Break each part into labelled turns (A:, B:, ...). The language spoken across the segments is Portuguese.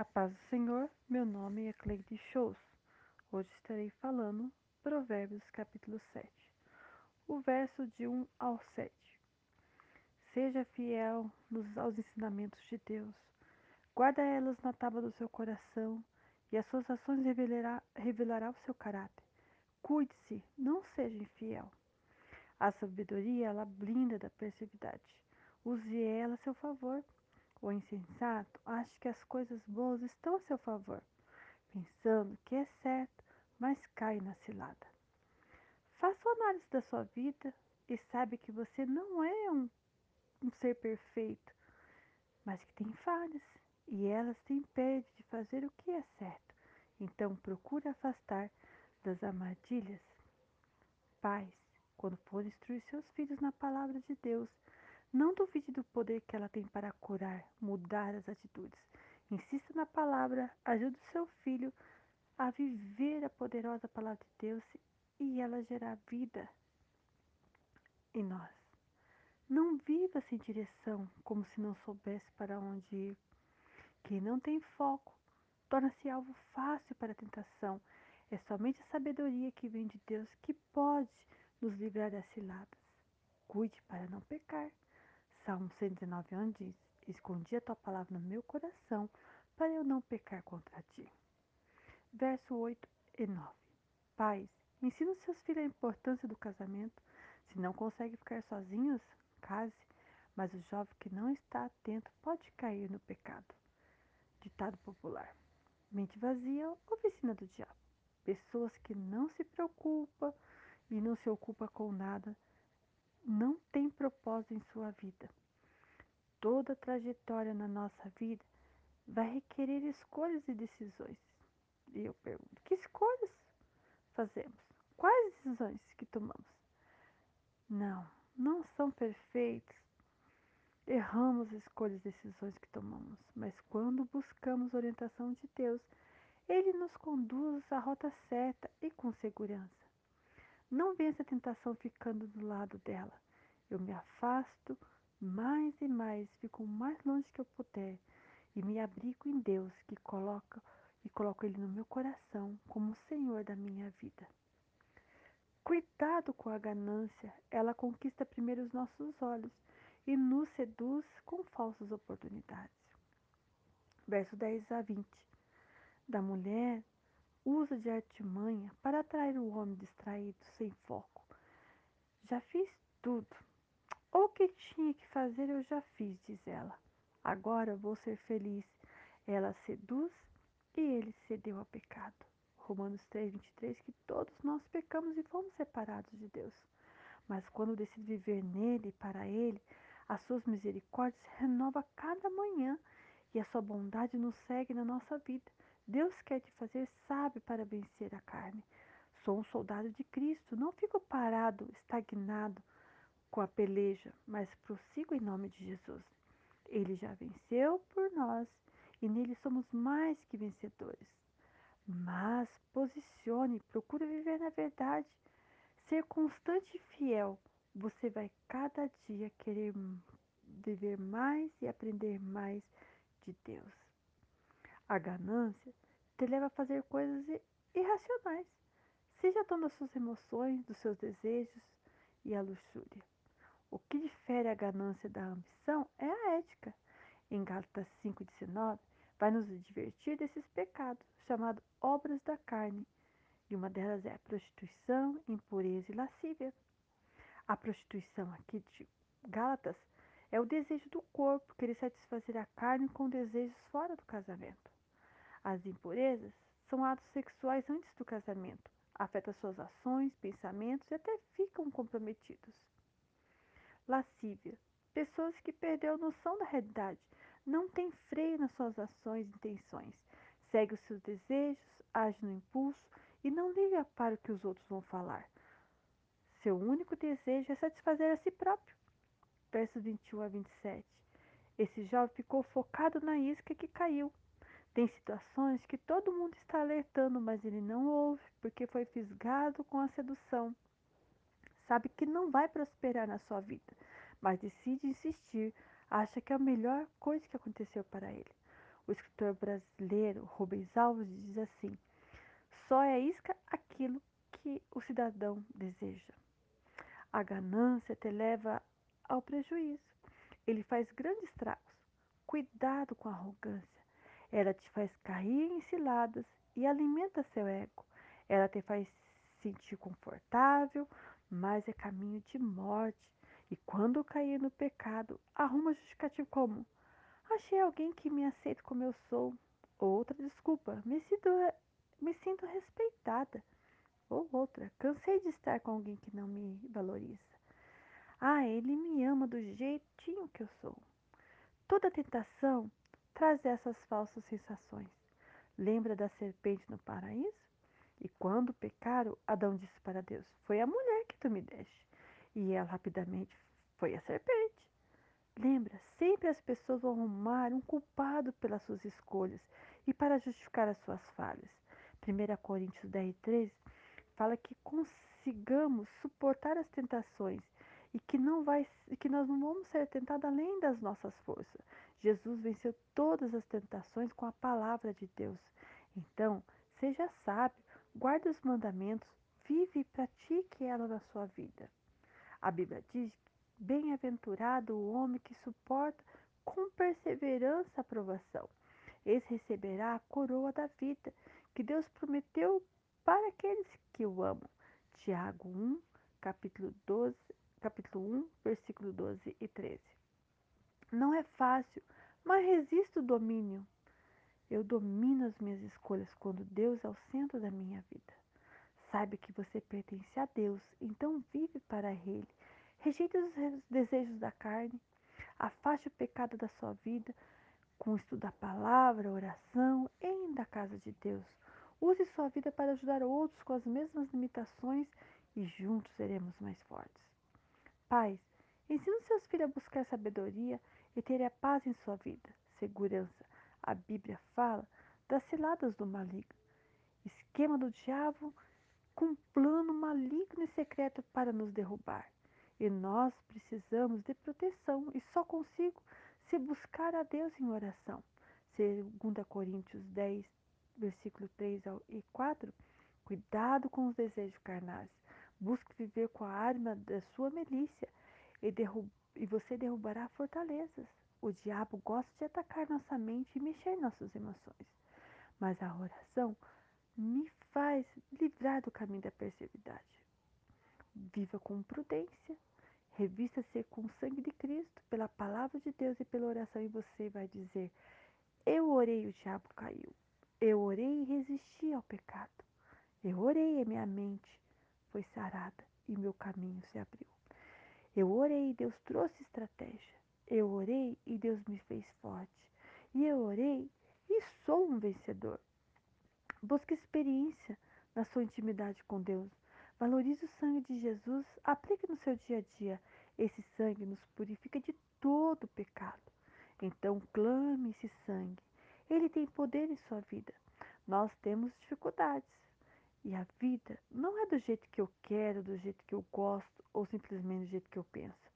A: A paz do Senhor, meu nome é Cleide Shows. Hoje estarei falando Provérbios capítulo 7, o verso de 1 ao 7. Seja fiel nos, aos ensinamentos de Deus, guarda elas na tábua do seu coração, e as suas ações revelará, revelará o seu caráter. Cuide-se, não seja infiel. A sabedoria, ela blinda da perseveridade. Use ela a seu favor o insensato acha que as coisas boas estão a seu favor, pensando que é certo, mas cai na cilada. Faça uma análise da sua vida e sabe que você não é um, um ser perfeito, mas que tem falhas e elas te impedem de fazer o que é certo. Então procure afastar das armadilhas. Pais, quando for instruir seus filhos na palavra de Deus, não duvide do poder que ela tem para curar, mudar as atitudes. Insista na palavra, ajude o seu filho a viver a poderosa palavra de Deus e ela gerar vida em nós. Não viva sem direção, como se não soubesse para onde ir. Quem não tem foco torna-se alvo fácil para a tentação. É somente a sabedoria que vem de Deus que pode nos livrar das ciladas. Cuide para não pecar. Salmo 119, 1 diz: Escondi a tua palavra no meu coração para eu não pecar contra ti. Verso 8 e 9. Pais, ensina os seus filhos a importância do casamento. Se não consegue ficar sozinhos, case, mas o jovem que não está atento pode cair no pecado. Ditado popular. Mente vazia, oficina do diabo. Pessoas que não se preocupam e não se ocupam com nada não tem propósito em sua vida. Toda trajetória na nossa vida vai requerer escolhas e decisões. E eu pergunto: que escolhas fazemos? Quais decisões que tomamos? Não, não são perfeitos. Erramos as escolhas e decisões que tomamos, mas quando buscamos orientação de Deus, Ele nos conduz à rota certa e com segurança. Não vença a tentação ficando do lado dela. Eu me afasto mais e mais, fico o mais longe que eu puder e me abrigo em Deus que coloca e coloco ele no meu coração como o Senhor da minha vida. Cuidado com a ganância, ela conquista primeiro os nossos olhos e nos seduz com falsas oportunidades. Verso 10 a 20. Da mulher usa de artimanha para atrair o homem distraído, sem foco. Já fiz tudo. O que tinha que fazer eu já fiz, diz ela. Agora vou ser feliz. Ela seduz e ele cedeu ao pecado. Romanos 3, 23, que todos nós pecamos e fomos separados de Deus. Mas quando decido viver nele e para ele, as suas misericórdias renova cada manhã e a sua bondade nos segue na nossa vida. Deus quer te fazer sábio para vencer a carne. Sou um soldado de Cristo, não fico parado, estagnado com a peleja, mas prossigo em nome de Jesus. Ele já venceu por nós e nele somos mais que vencedores. Mas posicione, procure viver na verdade, ser constante e fiel. Você vai cada dia querer viver mais e aprender mais de Deus. A ganância te leva a fazer coisas irracionais. Seja dono das suas emoções, dos seus desejos e a luxúria. O que difere a ganância da ambição é a ética. Em Gálatas 5,19, vai nos divertir desses pecados, chamados obras da carne. E uma delas é a prostituição, impureza e lascívia. A prostituição aqui de Gálatas é o desejo do corpo, querer satisfazer a carne com desejos fora do casamento. As impurezas são atos sexuais antes do casamento, afetam suas ações, pensamentos e até ficam comprometidos. Lascívia. Pessoas que perderam a noção da realidade, não têm freio nas suas ações e intenções, segue os seus desejos, age no impulso e não liga para o que os outros vão falar. Seu único desejo é satisfazer a si próprio. Versos 21 a 27. Esse jovem ficou focado na isca que caiu. Tem situações que todo mundo está alertando, mas ele não ouve porque foi fisgado com a sedução. Sabe que não vai prosperar na sua vida, mas decide insistir, acha que é a melhor coisa que aconteceu para ele. O escritor brasileiro Rubens Alves diz assim: só é isca aquilo que o cidadão deseja. A ganância te leva ao prejuízo. Ele faz grandes estragos. Cuidado com a arrogância. Ela te faz cair em ciladas e alimenta seu ego. Ela te faz sentir confortável, mas é caminho de morte. E quando cair no pecado, arruma justificativo como: achei alguém que me aceita como eu sou. Outra desculpa, me sinto, me sinto respeitada. Ou outra, cansei de estar com alguém que não me valoriza. Ah, ele me ama do jeitinho que eu sou. Toda tentação traz essas falsas sensações. Lembra da serpente no paraíso? E quando pecaram, Adão disse para Deus: Foi a mulher que tu me deste. E ela rapidamente foi a serpente. Lembra, sempre as pessoas vão arrumar um culpado pelas suas escolhas e para justificar as suas falhas. 1 Coríntios 10, 13 fala que consigamos suportar as tentações e que não vai que nós não vamos ser tentados além das nossas forças. Jesus venceu todas as tentações com a palavra de Deus. Então, seja sábio, guarde os mandamentos, vive e pratique ela na sua vida. A Bíblia diz: Bem-aventurado o homem que suporta com perseverança a provação. Esse receberá a coroa da vida que Deus prometeu para aqueles que o amam. Tiago 1, capítulo 12, capítulo 1, versículo 12 e 13. Não é fácil, mas resisto o domínio. Eu domino as minhas escolhas quando Deus é o centro da minha vida. Saiba que você pertence a Deus, então vive para Ele. Rejeite os desejos da carne, afaste o pecado da sua vida com o estudo da palavra, oração, em da casa de Deus. Use sua vida para ajudar outros com as mesmas limitações e juntos seremos mais fortes. Pais, ensine seus filhos a buscar sabedoria e ter a paz em sua vida, segurança. A Bíblia fala das ciladas do maligno, esquema do diabo com plano maligno e secreto para nos derrubar. E nós precisamos de proteção e só consigo se buscar a Deus em oração. 2 Coríntios 10, versículo 3 e 4. Cuidado com os desejos carnais. Busque viver com a arma da sua milícia e, e você derrubará fortalezas. O diabo gosta de atacar nossa mente e mexer nossas emoções. Mas a oração me faz livrar do caminho da perseveridade. Viva com prudência. Revista-se com o sangue de Cristo, pela palavra de Deus e pela oração, e você vai dizer: Eu orei, o diabo caiu. Eu orei e resisti ao pecado. Eu orei e minha mente foi sarada e meu caminho se abriu. Eu orei e Deus trouxe estratégia. Eu orei e Deus me fez forte. E eu orei e sou um vencedor. Busque experiência na sua intimidade com Deus. Valorize o sangue de Jesus, aplique no seu dia a dia. Esse sangue nos purifica de todo pecado. Então clame esse sangue. Ele tem poder em sua vida. Nós temos dificuldades, e a vida não é do jeito que eu quero, do jeito que eu gosto ou simplesmente do jeito que eu penso.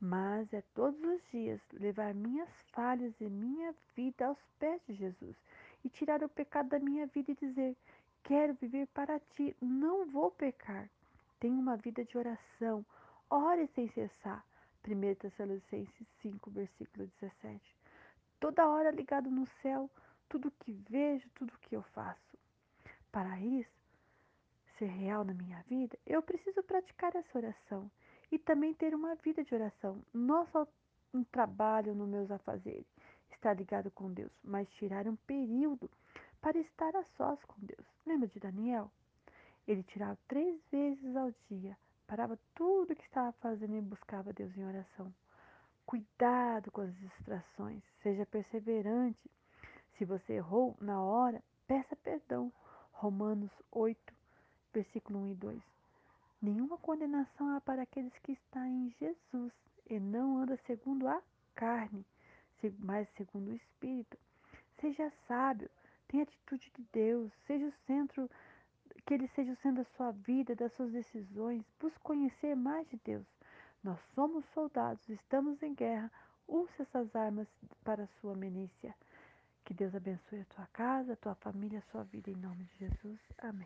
A: Mas é todos os dias levar minhas falhas e minha vida aos pés de Jesus e tirar o pecado da minha vida e dizer: Quero viver para ti, não vou pecar. Tenho uma vida de oração, ore sem cessar. 1 Tessalonicenses 5, versículo 17. Toda hora ligado no céu, tudo que vejo, tudo que eu faço. Para isso, ser real na minha vida, eu preciso praticar essa oração e também ter uma vida de oração, não só um trabalho nos meus afazeres, estar ligado com Deus, mas tirar um período para estar a sós com Deus. Lembra de Daniel? Ele tirava três vezes ao dia, parava tudo que estava fazendo e buscava Deus em oração. Cuidado com as distrações, seja perseverante. Se você errou na hora, peça perdão. Romanos 8, versículo 1 e 2. Nenhuma condenação há para aqueles que estão em Jesus e não anda segundo a carne, mas segundo o Espírito. Seja sábio, tenha atitude de Deus, seja o centro, que Ele seja o centro da sua vida, das suas decisões. Busque conhecer mais de Deus. Nós somos soldados, estamos em guerra. Use essas armas para a sua milícia. Que Deus abençoe a tua casa, a tua família, a sua vida em nome de Jesus. Amém.